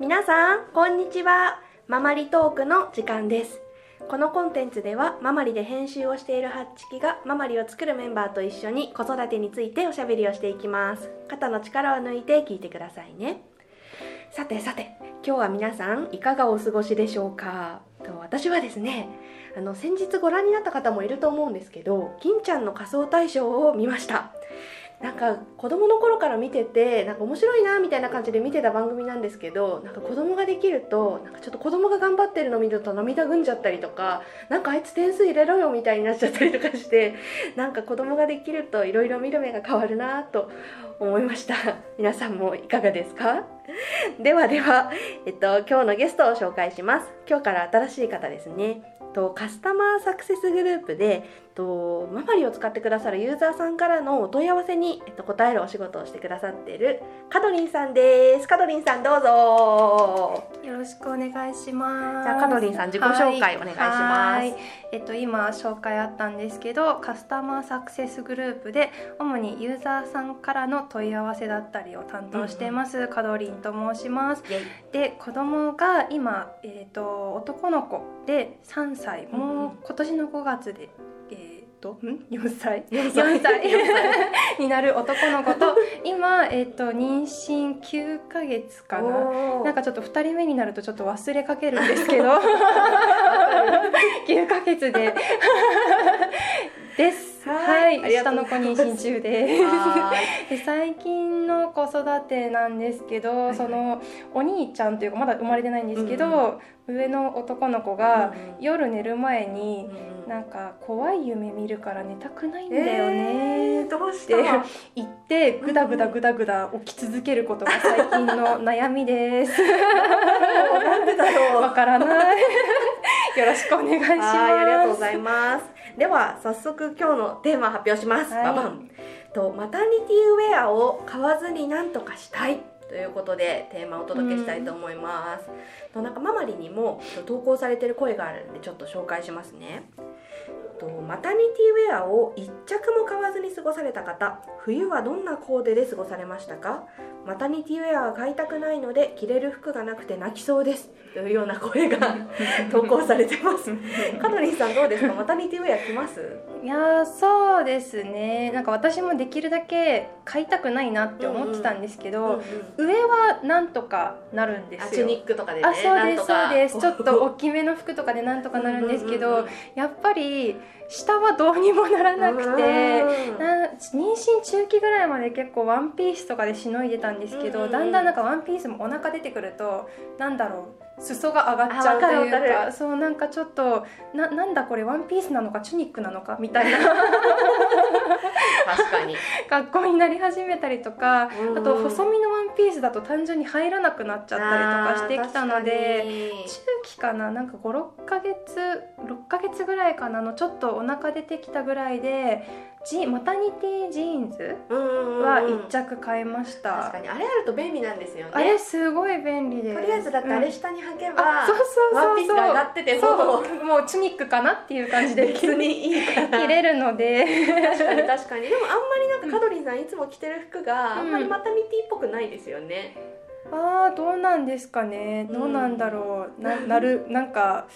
皆さんこんにちは。ママリトークの時間です。このコンテンツではママリで編集をしているハッチキがママリを作るメンバーと一緒に子育てについておしゃべりをしていきます。肩の力を抜いて聞いてくださいね。さてさて今日は皆さんいかがお過ごしでしょうか？と私はですねあの先日ご覧になった方もいると思うんですけど銀ちゃんの仮装大賞を見ました。なんか子供の頃から見ててなんか面白いなみたいな感じで見てた番組なんですけどなんか子供ができるとなんかちょっと子供が頑張ってるの見ると涙ぐんじゃったりとかなんかあいつ点数入れろよみたいになっちゃったりとかしてなんか子供ができるといろいろ見る目が変わるなと思いました。皆さんもいかがですか？ではでは、えっと、今日のゲストを紹介します。今日から新しい方ですね。とカスタマーサクセスグループでとママリを使ってくださるユーザーさんからのお問い合わせに、えっと、答えるお仕事をしてくださっているカドリンさんです。カドリンさんどうぞ。よろしくお願いします。じゃあカドリンさん自己紹介お願いします、えっと今紹介あったんですけどカスタマーサクセスグループで主にユーザーさんからの問い合わせだったりを担当しています、カドリンと申します。で子供が今、えー、と男の子で3歳もう今年の5月で、えー、とん？4歳。4 4歳。4歳。になる男の子と今、えー、と妊娠9ヶ月かな。なんかちょっと2人目になるとちょっと忘れかけるんですけど。9ヶ月で下の子妊娠中ではで最近の子育てなんですけど、いはい。そのお兄ちゃんというかまだ生まれてないんですけど、うん上の男の子が夜寝る前にうんなんか怖い夢見るから寝たくないんだよえねー、どうしったての言ってグダグダグダグダ起き続けることが最近の悩みです。なんでだろう。わからない よろしくお願いしますはい、ありがとうございます。では早速今日のテーマ発表します。はいババン。とマタニティウェアを買わずになんとかしたい。ということでテーマをお届けしたいと思います。となんかママリにも投稿されてる声があるんでちょっと紹介しますね。とマタニティウェアを一着も買わずに過ごされた方冬はどんなコーデで過ごされましたか？マタニティウェアは買いたくないので着れる服がなくて泣きそうです。というような声が 投稿されてます。カトリンさんどうですか？マタニティウェア着ます？いやーそうですね。なんか私もできるだけ買いたくないなって思ってたんですけど、上はなんとかなるんですよ。あチュニックとかでねあそうですそうです。ちょっとお大きめの服とかでなんとかなるんですけど、うんうんうんうん。やっぱり下はどうにもならなくてな妊娠中期ぐらいまで結構ワンピースとかでしのいでたんですけど、うんうんうん。だんだんなんかワンピースもお腹出てくるとなんだろう裾が上がっちゃうというかそうなんかちょっとななんだこれワンピースなのかチュニックなのかみたいな。確かに。格好になり始めたりとかうんうん。あと細身のワンピースだと単純に入らなくなっちゃったりとかしてきたので中期かななんか5、6ヶ月6ヶ月ぐらいかなのちょっとお腹出てきたぐらいでジマタニティジーンズは1着買いました、確かに。あれあると便利なんですよね。あれすごい便利です。とりあえずだってあれうん下に履けば、あそうそうそうそう。ワンってても。そう。もうチュニックかなっていう感じで別にいいから着れるので。確かに確かに。でもあんまりなんかカドリンさんいつも着てる服があんまりマタニティっぽくないですよね、ああどうなんですかね。どうなんだろう、ななるなんか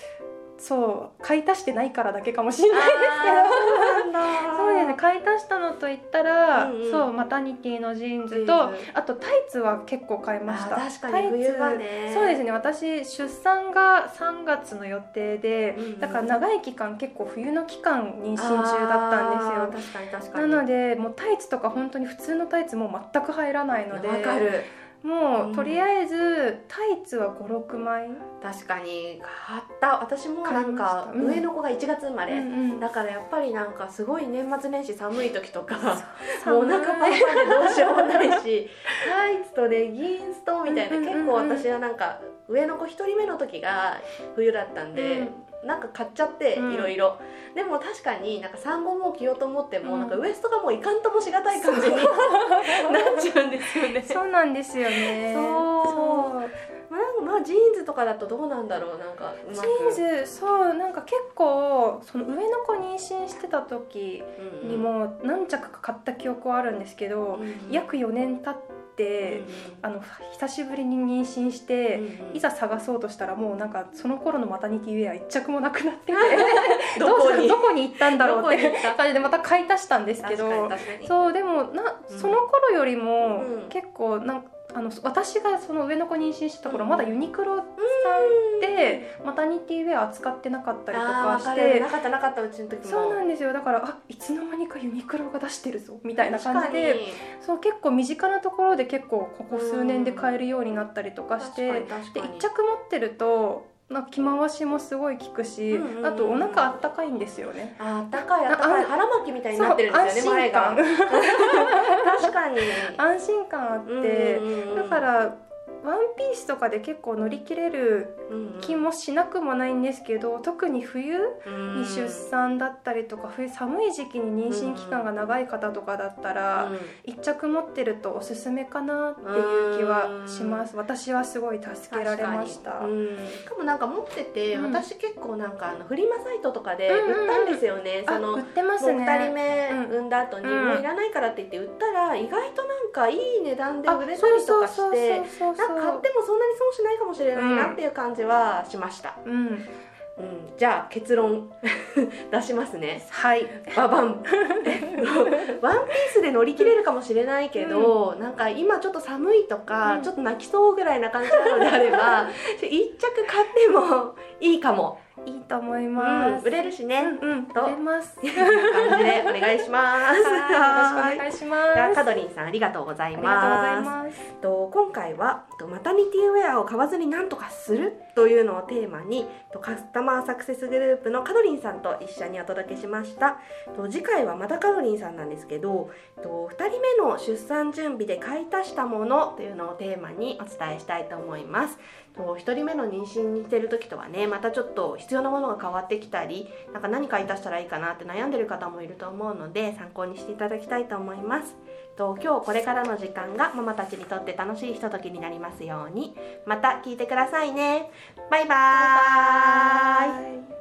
そう買い足してないからだけかもしれないですけど。そうですね買い足したのといったら、うんうん。そうマタニティのジーンズジとあとタイツは結構買いました。確かに冬はね。そうですね私出産が3月の予定で、うんうん。だから長い期間結構冬の期間妊娠中だったんですよ。あー確かに確かに。なのでもうタイツとか本当に普通のタイツもう全く入らないのでわかるもう、うんとりあえずタイツは56枚、確かに買った。私もなんか上の子が1月生まれ、うんうん。だからやっぱりなんかすごい年末年始寒い時とか。もうお腹パンパンでどうしようもないしタイツとレギンスとみたいな、うんうんうんうん。結構私はなんか上の子1人目の時が冬だったんで、なんか買っちゃってうん。いろいろ。でも確かになんか産後もう着ようと思っても、うん。なんかウエストがもういかんともしがたい感じに なっちゃうんですよね。そうなんですよね。そう。まあ、まあジーンズとかだとどうなんだろうなんかジく。ーンズそうなんか結構その上の子妊娠してた時うんにも何着か買った記憶はあるんですけど、うん約4年経って、あの久しぶりに妊娠して、うんうん。いざ探そうとしたらもうなんかその頃のマタニティウェア一着もなくなってて どこに？どこに行ったんだろうって感じでまた買い足したんですけどそうでもなうん。その頃よりもうん。結構なんあの私がその上の子妊娠してた頃うん。まだユニクロさんでマタニティウェア扱ってなかったりとかしてなかったなかったうちの時も。そうなんですよ。だからあいつの間にかユニクロが出してるぞみたいな感じ確でそう結構身近なところで結構ここ数年で買えるようになったりとかして確かに確でかに。1着持ってるとな着回しもすごい効くし、うんうんうん。あとお腹あったかいんですよね。ああったかいあったかい。あ腹巻きみたいになってるんですよね前が安心確かに。感 安心感あって、うんうんうん。だからワンピースとかで結構乗り切れる気もしなくもないんですけど、特に冬うん。に出産だったりとか冬寒い時期に妊娠期間が長い方とかだったら、うん。一着持ってるとおすすめかなっていう気はします。私はすごい助けられました、うん。しかもなんか持ってて、うん。私結構なんかあのフリマサイトとかでうんうんうん。売ったんですよね、そあの売ってますね。2人目うん産んだ後に、うんもういらないからって言って売ったら意外となんかいい値段であ売れたりとかしてそうそうそうそうそうなんか買ってもそんなに損しないかもしれないなっていう感じはしました、うん。うん、じゃあ結論。出しますね。はい。ババン。えっとワンピースで乗り切れるかもしれないけど、なんか今ちょっと寒いとか、うん。ちょっと泣きそうぐらいな感じなのであれば 一着買ってもいいかも、いいと思いうんます、売れるしね、うんうんと。売れます。感じでお願いします。はいよろしくお願いします。カドリンさんありがとうございます。と今回はとマタニティウェアを買わずに何とかするというのをテーマにとカスタマーサクセスグループのカドリンさんと一緒にお届けしました。と次回はまたカドリンさんなんですけどと2人目の出産準備で買い足したものというのをテーマにお伝えしたいと思います。と1人目の妊娠にしてる時とはねまたちょっと必要なものが変わってきたりなんか何かいたしたらいいかなって悩んでる方もいると思うので参考にしていただきたいと思います。と今日これからの時間がママたちにとって楽しいひとときになりますように。また聞いてくださいね。バイバーイ。バイバイ。